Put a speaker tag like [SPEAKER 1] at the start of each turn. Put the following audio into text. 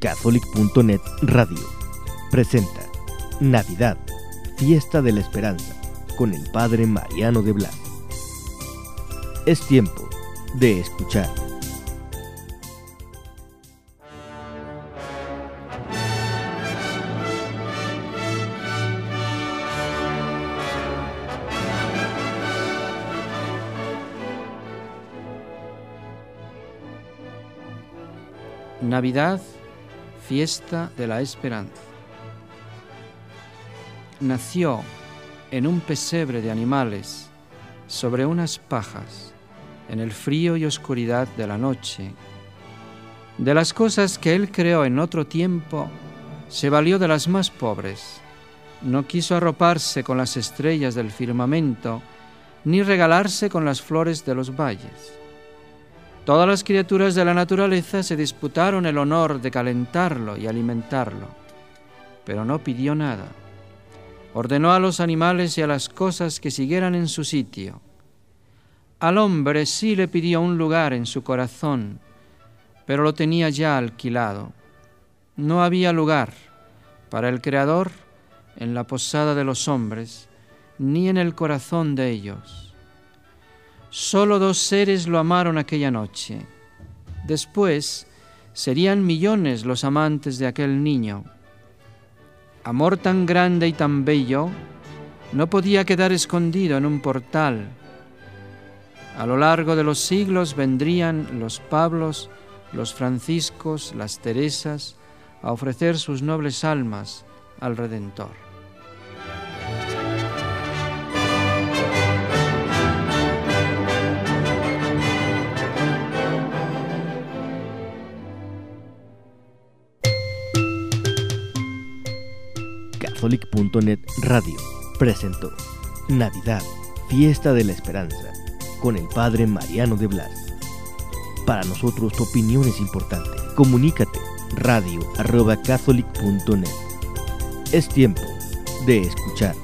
[SPEAKER 1] Catholic.net Radio presenta Navidad, Fiesta de la Esperanza, con el Padre Mariano de Blas. Es tiempo de escuchar.
[SPEAKER 2] Navidad, fiesta de la esperanza. Nació en un pesebre de animales, sobre unas pajas, en el frío y oscuridad de la noche. De las cosas que él creó en otro tiempo, se valió de las más pobres. No quiso arroparse con las estrellas del firmamento, ni regalarse con las flores de los valles Todas las criaturas de la naturaleza se disputaron el honor de calentarlo y alimentarlo, pero no pidió nada. Ordenó a los animales y a las cosas que siguieran en su sitio. Al hombre sí le pidió un lugar en su corazón, pero lo tenía ya alquilado. No había lugar para el Creador en la posada de los hombres, ni en el corazón de ellos. Solo dos seres lo amaron aquella noche. Después serían millones los amantes de aquel niño. Amor tan grande y tan bello no podía quedar escondido en un portal. A lo largo de los siglos vendrían los Pablos, los Franciscos, las Teresas, a ofrecer sus nobles almas al Redentor.
[SPEAKER 1] Catholic.net Radio presentó Navidad, Fiesta de la Esperanza, con el Padre Mariano de Blas. Para nosotros tu opinión es importante. Comunícate radio arroba catholic.net. Es tiempo de escuchar.